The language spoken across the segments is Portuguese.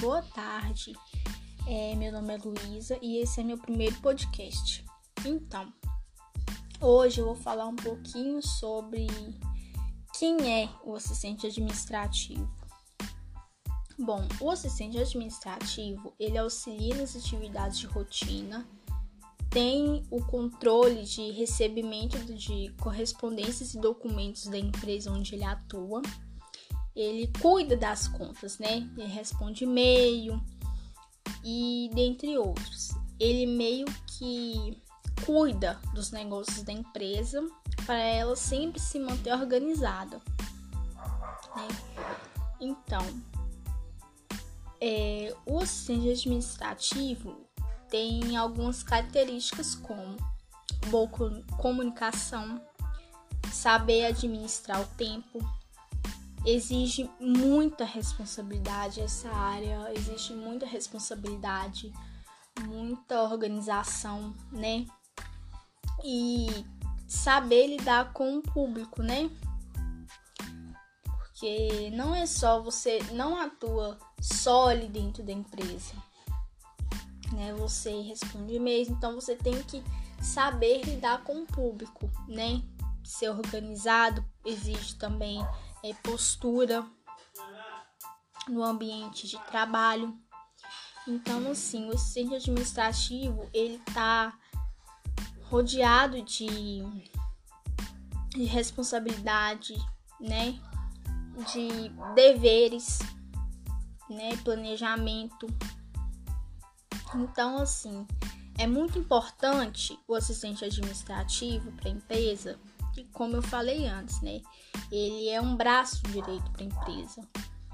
boa tarde. É, meu nome é Luísa e esse é meu primeiro podcast. Então, hoje eu vou falar um pouquinho sobre quem é o assistente administrativo. Bom, o assistente administrativo, ele auxilia nas atividades de rotina, tem o controle de recebimento de correspondências e documentos da empresa onde ele atua ele cuida das contas, né? Ele responde e-mail e dentre outros. Ele meio que cuida dos negócios da empresa para ela sempre se manter organizada. Né? Então, é, o assistente administrativo tem algumas características como boa comunicação, saber administrar o tempo, exige muita responsabilidade essa área, existe muita responsabilidade, muita organização, né? E saber lidar com o público, né? Porque não é só você não atua só ali dentro da empresa, né? Você responde e-mails, então você tem que saber lidar com o público, né? Ser organizado exige também é, postura no ambiente de trabalho. Então, assim, o assistente administrativo ele tá rodeado de, de responsabilidade, né? De deveres, né? Planejamento. Então, assim, é muito importante o assistente administrativo para a empresa que, como eu falei antes, né? Ele é um braço direito para a empresa.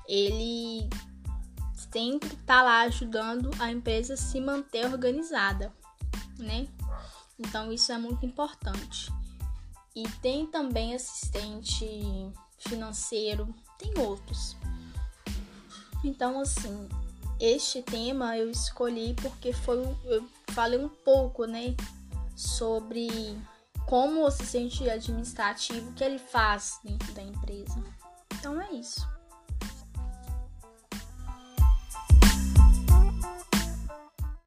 Ele sempre está lá ajudando a empresa a se manter organizada, né? Então isso é muito importante. E tem também assistente financeiro, tem outros. Então assim, este tema eu escolhi porque foi eu falei um pouco, né, sobre como o assistente administrativo que ele faz dentro da empresa. Então é isso.